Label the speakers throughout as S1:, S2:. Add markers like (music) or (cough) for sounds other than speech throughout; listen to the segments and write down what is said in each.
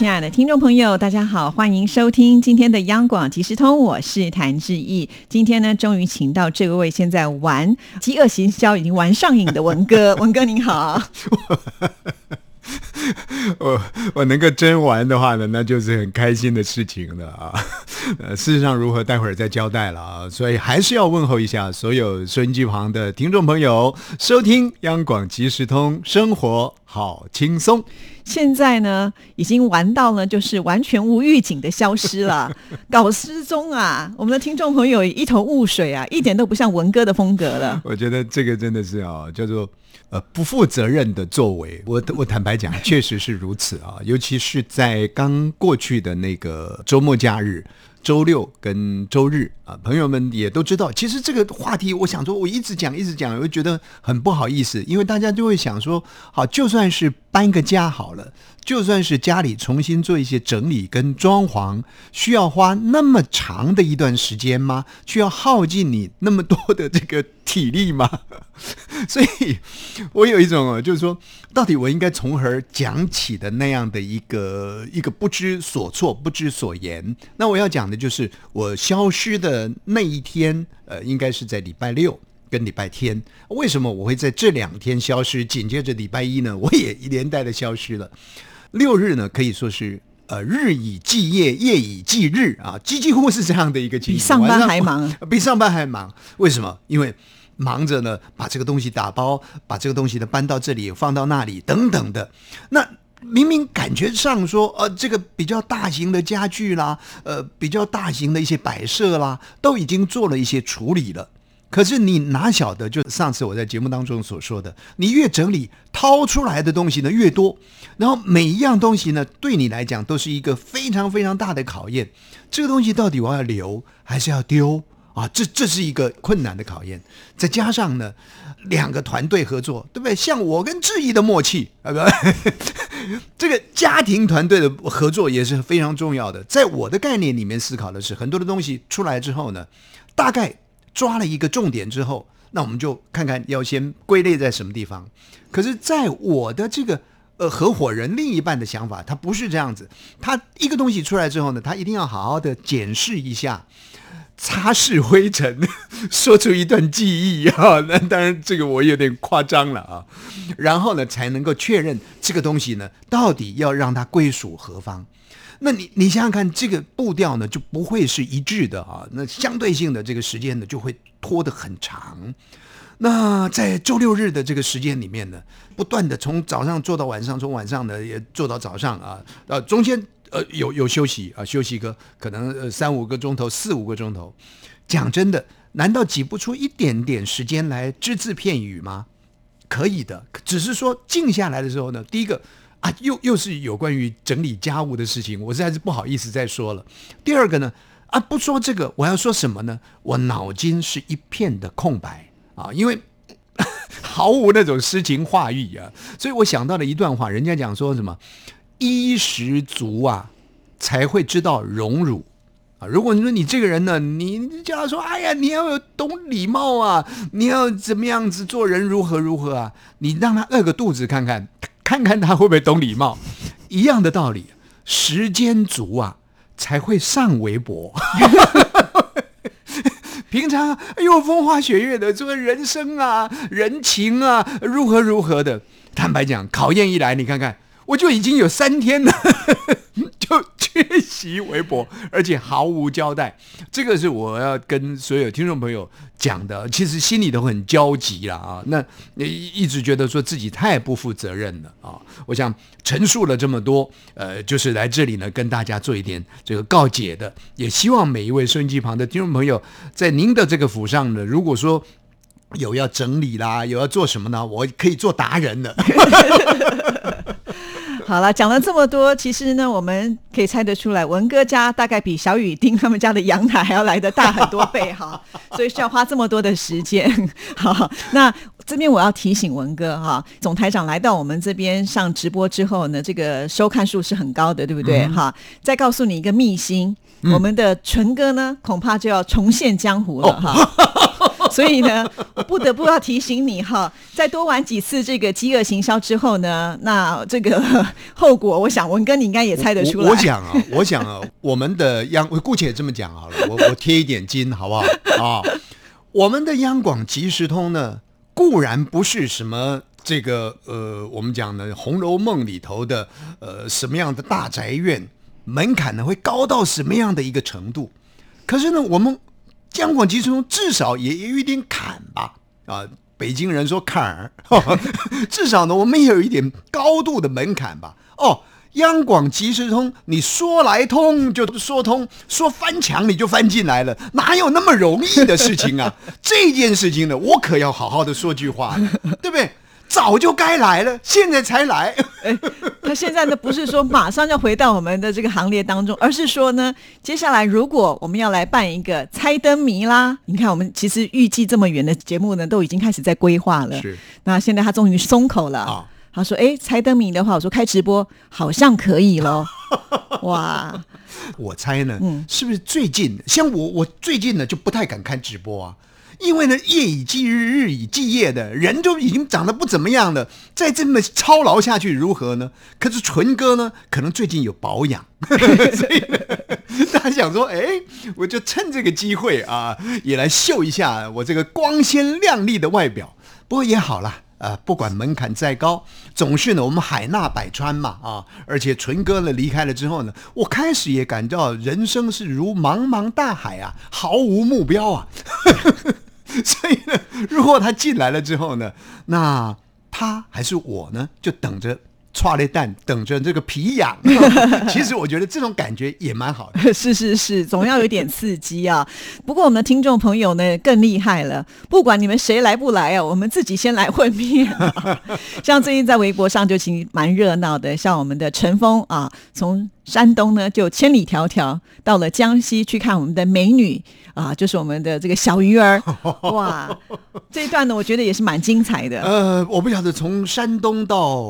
S1: 亲爱的听众朋友，大家好，欢迎收听今天的央广即时通，我是谭志毅。今天呢，终于请到这位现在玩饥饿行销已经玩上瘾的文哥，(laughs) 文哥您好。(laughs)
S2: 我我能够真玩的话呢，那就是很开心的事情了啊。(laughs) 呃，事实上如何，待会儿再交代了啊。所以还是要问候一下所有收音机旁的听众朋友，收听央广即时通，生活好轻松。
S1: 现在呢，已经玩到呢，就是完全无预警的消失了，(laughs) 搞失踪啊！我们的听众朋友一头雾水啊，一点都不像文哥的风格了。
S2: 我觉得这个真的是啊，叫做呃不负责任的作为。我我坦白讲，确实是如此啊，尤其是在刚过去的那个周末假日。周六跟周日啊，朋友们也都知道。其实这个话题，我想说，我一直讲一直讲，我觉得很不好意思，因为大家就会想说，好，就算是搬个家好了，就算是家里重新做一些整理跟装潢，需要花那么长的一段时间吗？需要耗尽你那么多的这个体力吗？(laughs) 所以，我有一种就是说，到底我应该从何讲起的那样的一个一个不知所措、不知所言。那我要讲的就是我消失的那一天，呃，应该是在礼拜六跟礼拜天。为什么我会在这两天消失？紧接着礼拜一呢，(laughs) 我也连带的消失了。六日呢，可以说是呃日以继夜，夜以继日啊，几几乎是这样的一个情
S1: 况，比上班还忙，(laughs)
S2: 比上班还忙。为什么？因为忙着呢，把这个东西打包，把这个东西呢搬到这里，放到那里，等等的。那明明感觉上说，呃，这个比较大型的家具啦，呃，比较大型的一些摆设啦，都已经做了一些处理了。可是你哪晓得，就上次我在节目当中所说的，你越整理，掏出来的东西呢越多，然后每一样东西呢，对你来讲都是一个非常非常大的考验。这个东西到底我要留还是要丢？啊，这这是一个困难的考验，再加上呢，两个团队合作，对不对？像我跟志毅的默契啊，不，(laughs) 这个家庭团队的合作也是非常重要的。在我的概念里面思考的是，很多的东西出来之后呢，大概抓了一个重点之后，那我们就看看要先归类在什么地方。可是，在我的这个呃合伙人另一半的想法，他不是这样子，他一个东西出来之后呢，他一定要好好的检视一下。擦拭灰尘，说出一段记忆啊！那当然，这个我有点夸张了啊。(laughs) 然后呢，才能够确认这个东西呢，到底要让它归属何方？那你你想想看，这个步调呢，就不会是一致的啊。那相对性的这个时间呢，就会拖得很长。那在周六日的这个时间里面呢，不断的从早上做到晚上，从晚上呢也做到早上啊，呃，中间。呃，有有休息啊，休息个可能呃三五个钟头，四五个钟头。讲真的，难道挤不出一点点时间来只字片语吗？可以的，只是说静下来的时候呢，第一个啊，又又是有关于整理家务的事情，我实在是不好意思再说了。第二个呢，啊，不说这个，我要说什么呢？我脑筋是一片的空白啊，因为 (laughs) 毫无那种诗情画意啊，所以我想到了一段话，人家讲说什么？衣食足啊，才会知道荣辱啊！如果你说你这个人呢，你叫他说：“哎呀，你要有懂礼貌啊，你要怎么样子做人，如何如何啊？”你让他饿个肚子看看，看看他会不会懂礼貌。一样的道理，时间足啊，才会上微博。(laughs) 平常哎呦，风花雪月的，这个人生啊，人情啊，如何如何的。坦白讲，考验一来，你看看。我就已经有三天了，(laughs) 就缺席微博，而且毫无交代。这个是我要跟所有听众朋友讲的，其实心里都很焦急了啊。那一直觉得说自己太不负责任了啊。我想陈述了这么多，呃，就是来这里呢跟大家做一点这个告解的。也希望每一位收音机旁的听众朋友，在您的这个府上呢，如果说有要整理啦，有要做什么呢，我可以做达人的。(laughs)
S1: 好了，讲了这么多，其实呢，我们可以猜得出来，文哥家大概比小雨丁他们家的阳台还要来的大很多倍哈，(laughs) 所以需要花这么多的时间。好，那这边我要提醒文哥哈，总台长来到我们这边上直播之后呢，这个收看数是很高的，对不对？哈，再告诉你一个秘辛，我们的纯哥呢，恐怕就要重现江湖了哈。(laughs) 所以呢，我不得不要提醒你哈，再多玩几次这个饥饿行销之后呢，那这个后果，我想文哥你应该也猜得出来。
S2: 我想啊，我想啊，我们的央，我姑且这么讲好了，我我贴一点金好不好啊？我们的央广即时通呢，固然不是什么这个呃，我们讲的《红楼梦》里头的呃什么样的大宅院，门槛呢会高到什么样的一个程度？可是呢，我们。央广集中至少也有一点坎吧，啊，北京人说坎儿，(laughs) 至少呢，我们也有一点高度的门槛吧。哦，央广即时通，你说来通就说通，说翻墙你就翻进来了，哪有那么容易的事情啊？(laughs) 这件事情呢，我可要好好的说句话，对不对？早就该来了，现在才来。(laughs)
S1: 哎，他现在呢不是说马上要回到我们的这个行列当中，而是说呢，接下来如果我们要来办一个猜灯谜啦，你看我们其实预计这么远的节目呢，都已经开始在规划了。
S2: 是，
S1: 那现在他终于松口了。啊，他说：“哎，猜灯谜的话，我说开直播好像可以喽。(laughs) ”哇，
S2: 我猜呢，嗯，是不是最近像我，我最近呢就不太敢看直播啊。因为呢，夜以继日，日以继夜的人就已经长得不怎么样了，再这么操劳下去如何呢？可是纯哥呢，可能最近有保养，(laughs) 所以他想说，哎，我就趁这个机会啊，也来秀一下我这个光鲜亮丽的外表。不过也好了。呃，不管门槛再高，总是呢，我们海纳百川嘛，啊，而且纯哥呢离开了之后呢，我开始也感到人生是如茫茫大海啊，毫无目标啊。(laughs) (laughs) 所以呢，如果他进来了之后呢，那他还是我呢，就等着。踹了蛋，等着这个皮痒。(laughs) 其实我觉得这种感觉也蛮好的。(laughs)
S1: 是是是，总要有点刺激啊。不过我们的听众朋友呢更厉害了，不管你们谁来不来啊，我们自己先来混面。像最近在微博上就挺蛮热闹的，像我们的陈峰啊，从。山东呢，就千里迢迢到了江西去看我们的美女啊，就是我们的这个小鱼儿。(laughs) 哇，这一段呢，我觉得也是蛮精彩的。
S2: 呃，我不晓得从山东到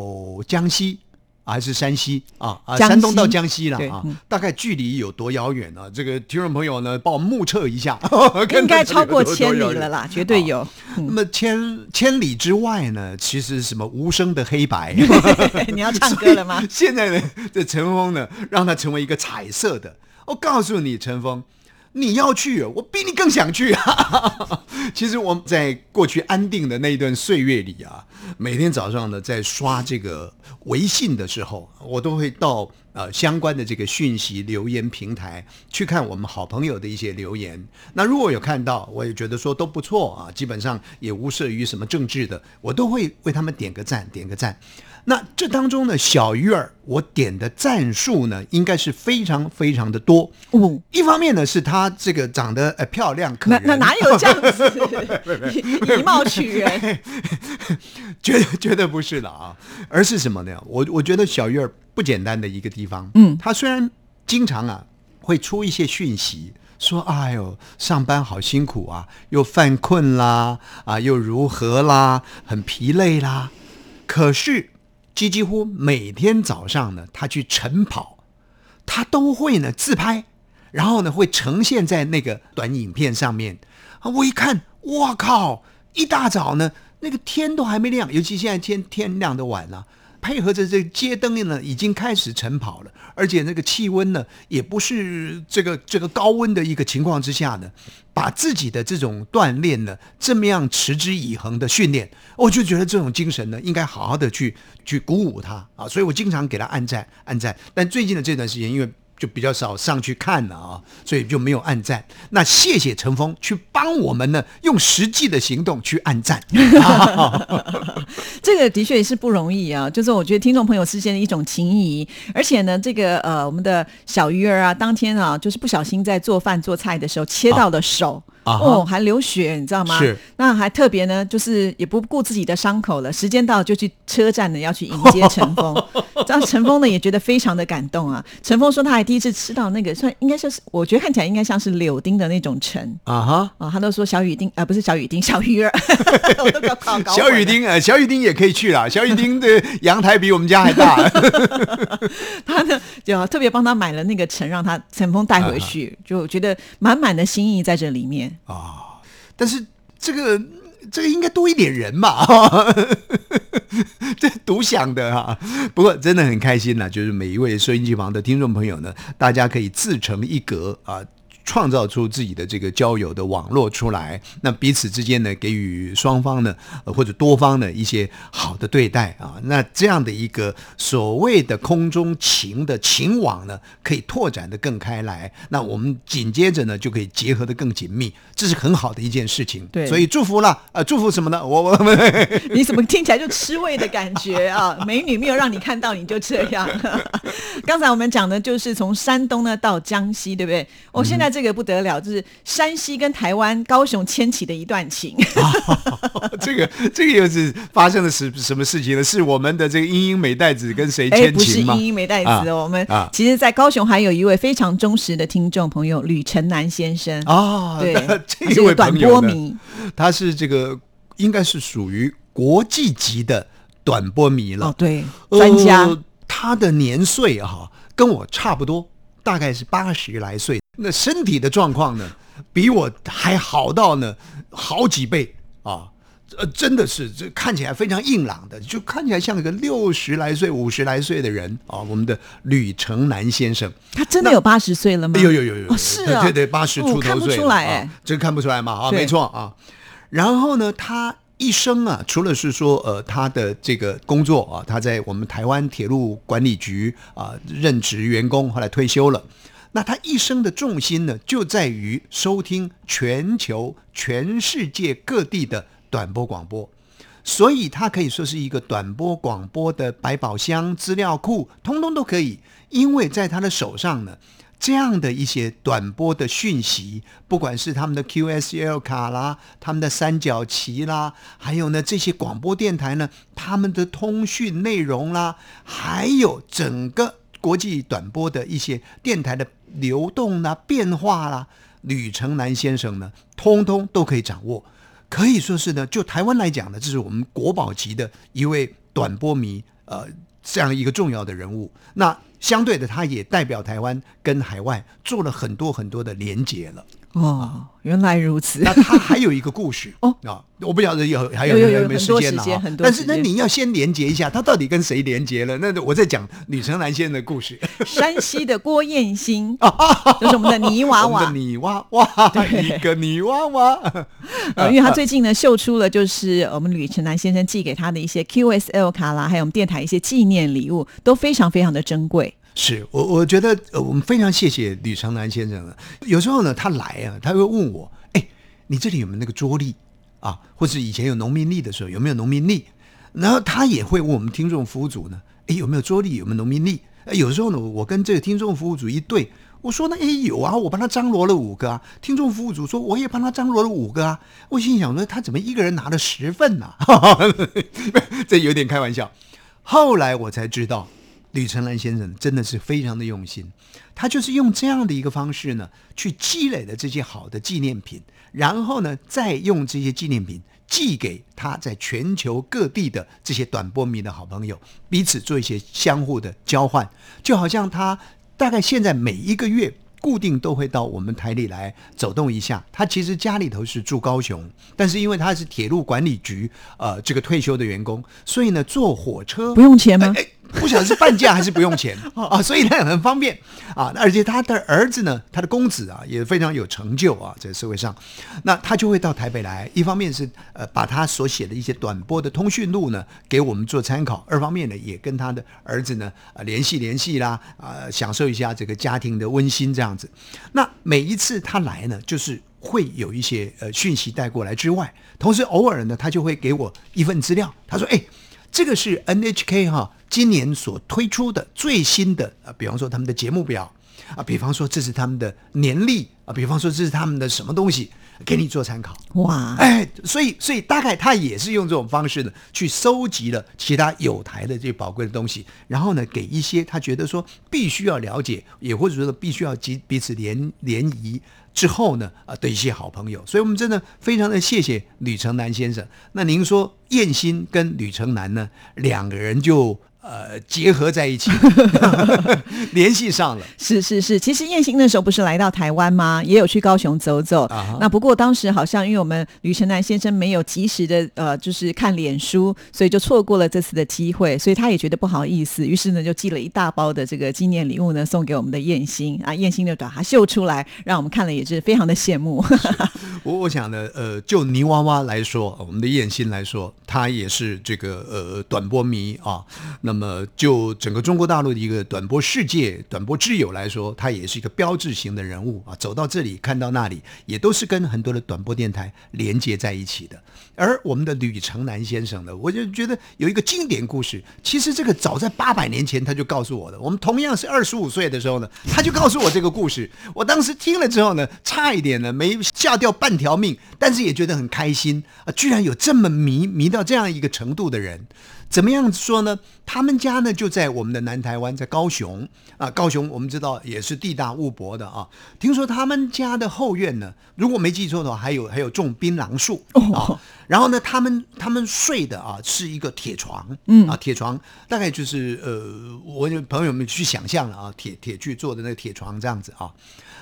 S2: 江西。还是山西啊啊，山东到江西了啊，大概距离有多遥远呢？这个听众朋友呢，帮我目测一下，(laughs)
S1: 应该超过千里了啦，绝对有。
S2: 那么千千里之外呢，其实什么无声的黑白，(laughs)
S1: 你要唱歌了吗？(laughs)
S2: 现在呢，这陈峰呢，让它成为一个彩色的。我告诉你，陈峰。你要去，我比你更想去啊！其实我在过去安定的那一段岁月里啊，每天早上呢，在刷这个微信的时候，我都会到呃相关的这个讯息留言平台去看我们好朋友的一些留言。那如果有看到，我也觉得说都不错啊，基本上也无涉于什么政治的，我都会为他们点个赞，点个赞。那这当中呢，小鱼儿我点的赞数呢，应该是非常非常的多。嗯，一方面呢，是她这个长得呃漂亮可人，
S1: 那哪有这样子 (laughs) 以貌取人？(laughs)
S2: 绝对绝对不是的啊，而是什么呢？我我觉得小月儿不简单的一个地方。嗯，她虽然经常啊会出一些讯息，说哎呦上班好辛苦啊，又犯困啦，啊又如何啦，很疲累啦，可是。几几乎每天早上呢，他去晨跑，他都会呢自拍，然后呢会呈现在那个短影片上面。啊，我一看，我靠！一大早呢，那个天都还没亮，尤其现在天天亮的晚了。配合着这街灯呢，已经开始晨跑了，而且那个气温呢，也不是这个这个高温的一个情况之下呢，把自己的这种锻炼呢，这么样持之以恒的训练，我就觉得这种精神呢，应该好好的去去鼓舞他啊，所以我经常给他按赞按赞。但最近的这段时间，因为就比较少上去看了啊，所以就没有按赞。那谢谢陈峰去帮我们呢，用实际的行动去按赞。(laughs)
S1: 这个的确也是不容易啊，就是我觉得听众朋友之间的一种情谊。而且呢，这个呃，我们的小鱼儿啊，当天啊，就是不小心在做饭做菜的时候切到了手。
S2: 啊哈
S1: 哦，还流血，你知道吗？
S2: 是，
S1: 那还特别呢，就是也不顾自己的伤口了，时间到就去车站呢要去迎接陈峰。这样陈峰呢也觉得非常的感动啊。陈峰说他还第一次吃到那个算应该就是，我觉得看起来应该像是柳丁的那种橙。
S2: 啊哈。
S1: 啊、他都说小雨丁，啊，不是小雨丁，小鱼儿，(laughs) 我都搞搞搞
S2: 小雨丁，呃，小雨丁也可以去啦。小雨丁的阳台比我们家还大。(laughs)
S1: 他呢就特别帮他买了那个橙，让他陈峰带回去，就我觉得满满的心意在这里面。
S2: 啊但是这个这个应该多一点人嘛，(laughs) 这独享的哈、不过真的很开心呢，就是每一位收音机旁的听众朋友呢，大家可以自成一格啊。创造出自己的这个交友的网络出来，那彼此之间呢，给予双方呢，呃或者多方的一些好的对待啊，那这样的一个所谓的空中情的情网呢，可以拓展的更开来。那我们紧接着呢，就可以结合的更紧密，这是很好的一件事情。
S1: 对
S2: 所以祝福了，呃，祝福什么呢？我我 (laughs)
S1: 你怎么听起来就吃味的感觉啊？美女没有让你看到，你就这样。(laughs) 刚才我们讲的就是从山东呢到江西，对不对？我、现在这个不得了，就是山西跟台湾高雄牵起的一段情。(laughs)
S2: 这个这个又是发生了什什么事情呢？是我们的这个英英美代子跟谁
S1: 哎，
S2: 牵
S1: 不是？英英美代子我们
S2: 啊
S1: 其实，在高雄还有一位非常忠实的听众朋友吕成南先生。
S2: 啊，
S1: 对，(laughs)
S2: 这一位
S1: 短波迷。
S2: 他是这个应该是属于国际级的短波迷了。
S1: 哦，对，专家。
S2: 呃他的年岁哈、跟我差不多，大概是八十来岁。那身体的状况呢，比我还好到呢好几倍啊！呃，真的是这看起来非常硬朗的，就看起来像一个六十来岁、五十来岁的人啊。我们的吕成南先生，
S1: 他真的有八十岁了吗？
S2: 有有有有
S1: 是啊
S2: 对对对，八十出头岁了、
S1: 哦看不出来哎
S2: 啊，这看不出来嘛啊，
S1: 对
S2: 没错啊。然后呢，他一生啊，除了是说呃他的这个工作啊，他在我们台湾铁路管理局啊任职员工，后来退休了。那他一生的重心呢，就在于收听全球、全世界各地的短波广播。所以他可以说是一个短波广播的百宝箱资料库，通通都可以，因为在他的手上呢，这样的一些短波的讯息，不管是他们的 QSL 卡啦，他们的三角旗啦，还有呢这些广播电台呢，他们的通讯内容啦，还有整个国际短波的一些电台的流动啦、变化啦，吕成南先生呢，通通都可以掌握。可以说是呢，就台湾来讲呢，这是我们国宝级的一位短波迷，呃，这样一个重要的人物。那相对的，他也代表台湾跟海外做了很多很多的连结了。
S1: 哦，原来如此。
S2: 那他还有一个故事 (laughs)
S1: 哦
S2: 啊，我不晓得有还有
S1: 有
S2: 没
S1: 有
S2: 时间了啊但是那你要先连接一下，他到底跟谁连接了？那我在讲吕成南先生的故事。
S1: 山西的郭燕兴，(laughs) 就是我们的泥娃娃。
S2: 泥娃娃，一个泥娃娃。(laughs)
S1: 呃，因为他最近呢秀出了就是我们吕成南先生寄给他的一些 QSL 卡啦，还有我们电台一些纪念礼物，都非常非常的珍贵。
S2: 是我，我觉得呃，我们非常谢谢吕长南先生了。有时候呢，他来啊，他会问我，哎，你这里有没有那个桌历啊？或是以前有农民历的时候有没有农民历？然后他也会问我们听众服务组呢，哎，有没有桌历？有没有农民历？呃有时候呢，我跟这个听众服务组一对，我说呢，哎，有啊，我帮他张罗了五个啊。听众服务组说，我也帮他张罗了五个啊。我心想说，他怎么一个人拿了十份呢、(laughs) 这有点开玩笑。后来我才知道，吕成兰先生真的是非常的用心，他就是用这样的一个方式呢，去积累了这些好的纪念品，然后呢，再用这些纪念品寄给他在全球各地的这些短波迷的好朋友，彼此做一些相互的交换，就好像他大概现在每一个月。固定都会到我们台里来走动一下。他其实家里头是住高雄，但是因为他是铁路管理局呃这个退休的员工，所以呢坐火车
S1: 不用钱吗
S2: 不晓得是半价还是不用钱 (laughs) 啊，所以呢很方便啊。而且他的儿子呢，他的公子啊也非常有成就啊，在社会上，那他就会到台北来，一方面是呃把他所写的一些短波的通讯录呢给我们做参考，二方面呢也跟他的儿子呢啊联系联系啦，啊、享受一下这个家庭的温馨这样子。那每一次他来呢，就是。会有一些呃讯息带过来之外，同时偶尔呢，他就会给我一份资料。他说：“哎，这个是 NHK 哈今年所推出的最新的啊，比方说他们的节目表啊，比方说这是他们的年历啊，比方说这是他们的什么东西给你做参考。
S1: 哇，
S2: 哎，所以所以大概他也是用这种方式呢，去收集了其他有台的这宝贵的东西，然后呢，给一些他觉得说必须要了解，也或者说必须要及彼此联联谊之后呢，啊的一些好朋友。所以我们真的非常的谢谢吕成南先生。那您说燕心跟吕成南呢，两个人就。呃，结合在一起，(laughs) 联系上了。
S1: 是是是，其实燕兴那时候不是来到台湾吗？也有去高雄走走。
S2: 啊
S1: 那不过当时好像因为我们吕成南先生没有及时的呃，就是看脸书，所以就错过了这次的机会，所以他也觉得不好意思，于是呢就寄了一大包的这个纪念礼物呢送给我们的燕兴啊，燕兴就把它秀出来，让我们看了也是非常的羡慕。(laughs)
S2: 我我想呢，呃，就泥娃娃来说，我们的燕兴来说，他也是这个呃短波迷啊。那那么就整个中国大陆的一个短波世界、短波之友来说，他也是一个标志型的人物啊。走到这里，看到那里，也都是跟很多的短波电台连接在一起的。而我们的吕成南先生呢，我就觉得有一个经典故事。其实这个早在八百年前他就告诉我的。我们同样是二十五岁的时候呢，他就告诉我这个故事。我当时听了之后呢，差一点呢没吓掉半条命，但是也觉得很开心啊！居然有这么迷迷到这样一个程度的人。怎么样说呢？他们家呢就在我们的南台湾，在高雄啊。高雄我们知道也是地大物博的啊。听说他们家的后院呢，如果没记错的话，还有还有种槟榔树啊。然后呢，他们他们睡的啊是一个铁床，嗯啊，铁床大概就是呃，我朋友们去想象了啊，铁铁去做的那个铁床这样子啊。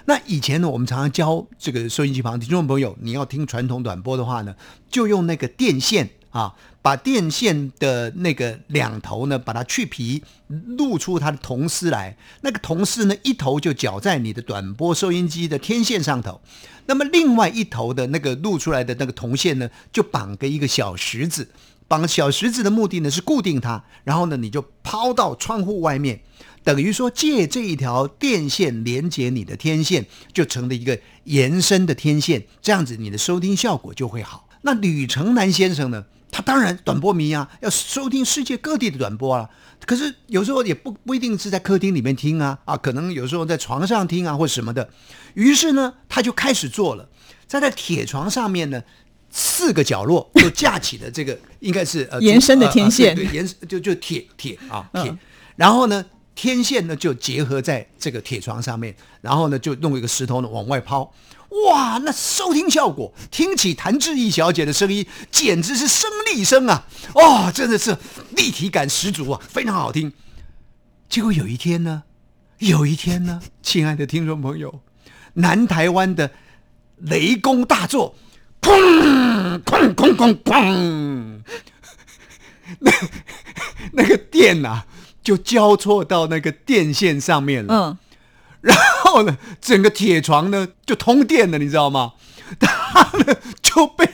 S2: 那以前呢，我们常常教这个收音机旁听众朋友，你要听传统短波的话呢，就用那个电线啊。把电线的那个两头呢，把它去皮，露出它的铜丝来。那个铜丝呢，一头就绞在你的短波收音机的天线上头，那么另外一头的那个露出来的那个铜线呢，就绑个一个小石子。绑小石子的目的呢，是固定它，然后呢，你就抛到窗户外面，等于说借这一条电线连接你的天线，就成了一个延伸的天线，这样子你的收听效果就会好。那吕成南先生呢？他当然短波迷啊，要收听世界各地的短波啊。可是有时候也不不一定是在客厅里面听啊，啊，可能有时候在床上听啊，或什么的。于是呢，他就开始做了，在那铁床上面呢，四个角落 (laughs) 就架起了这个，应该是呃
S1: 延伸的天线，
S2: 对，延就就铁铁啊铁。然后呢，天线呢就结合在这个铁床上面，然后呢就弄一个石头呢往外抛。哇，那收听效果，听起谭志毅小姐的声音，简直是声力声啊！哦，真的是立体感十足啊，非常好听。结果有一天呢，有一天呢，亲爱的听众朋友，南台湾的雷公大作，哐哐哐哐哐，那那个电呐，就交错到那个电线上面了。嗯。然后呢，整个铁床呢就通电了，你知道吗？(laughs) 他呢就被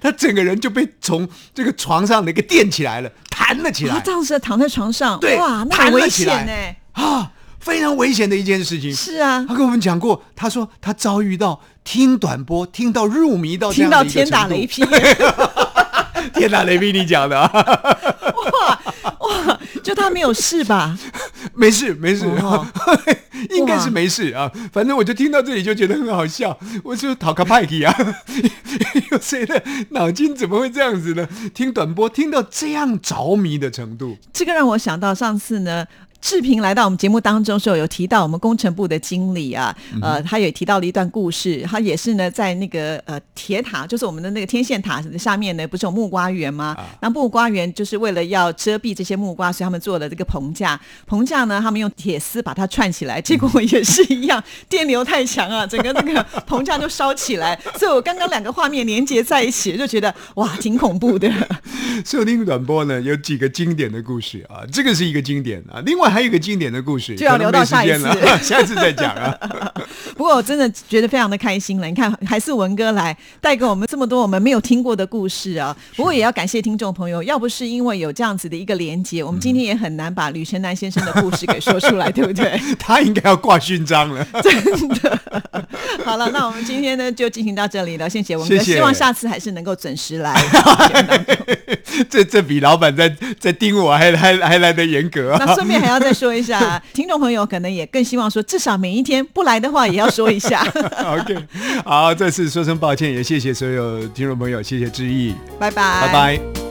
S2: 他整个人就被从这个床上那个垫起来了，弹了起来。
S1: 他当时躺在床上，
S2: 对，
S1: 哇，那很危险呢
S2: 啊，非常危险的一件事情。
S1: 是啊，
S2: 他跟我们讲过，他说他遭遇到听短波听到入迷到
S1: 听到天打雷劈，(laughs)
S2: 天打雷劈，你讲的
S1: 哇哇，就 (laughs) 他没有事吧？
S2: 没 (laughs) 事没事。(laughs) 应该是没事啊，反正我就听到这里就觉得很好笑。我就讨个派克啊，(laughs) 有谁的脑筋怎么会这样子呢？听短波听到这样着迷的程度，
S1: 这个让我想到上次呢。志平来到我们节目当中时候，有提到我们工程部的经理啊，呃，他也提到了一段故事。他也是呢，在那个呃铁塔，就是我们的那个天线塔下面呢，不是有木瓜园吗？那木瓜园就是为了要遮蔽这些木瓜，所以他们做了这个棚架。棚架呢，他们用铁丝把它串起来，结果也是一样，(laughs) 电流太强啊，整个那个棚架就烧起来。(laughs) 所以我刚刚两个画面连接在一起，就觉得哇，挺恐怖的。
S2: 收听短波呢，有几个经典的故事啊，这个是一个经典啊，另外。还有一个经典的故事，
S1: 就要留到下一次，(laughs)
S2: 下次再讲啊。(laughs)
S1: 不过我真的觉得非常的开心了。你看，还是文哥来带给我们这么多我们没有听过的故事啊。不过也要感谢听众朋友，要不是因为有这样子的一个连接，我们今天也很难把吕成南先生的故事给说出来，(laughs) 对不对？
S2: 他应该要挂勋章了，
S1: 真的。好了，那我们今天呢就进行到这里了，谢谢文哥，希望下次还是能够准时来。
S2: 这这比老板在在盯我还还还来的严格啊。
S1: 那顺便还要。要再说一下，(laughs) 听众朋友可能也更希望说，至少每一天不来的话，也要说一下。(laughs)
S2: OK，好，再次说声抱歉，也谢谢所有听众朋友，谢谢志毅，
S1: 拜拜，
S2: 拜拜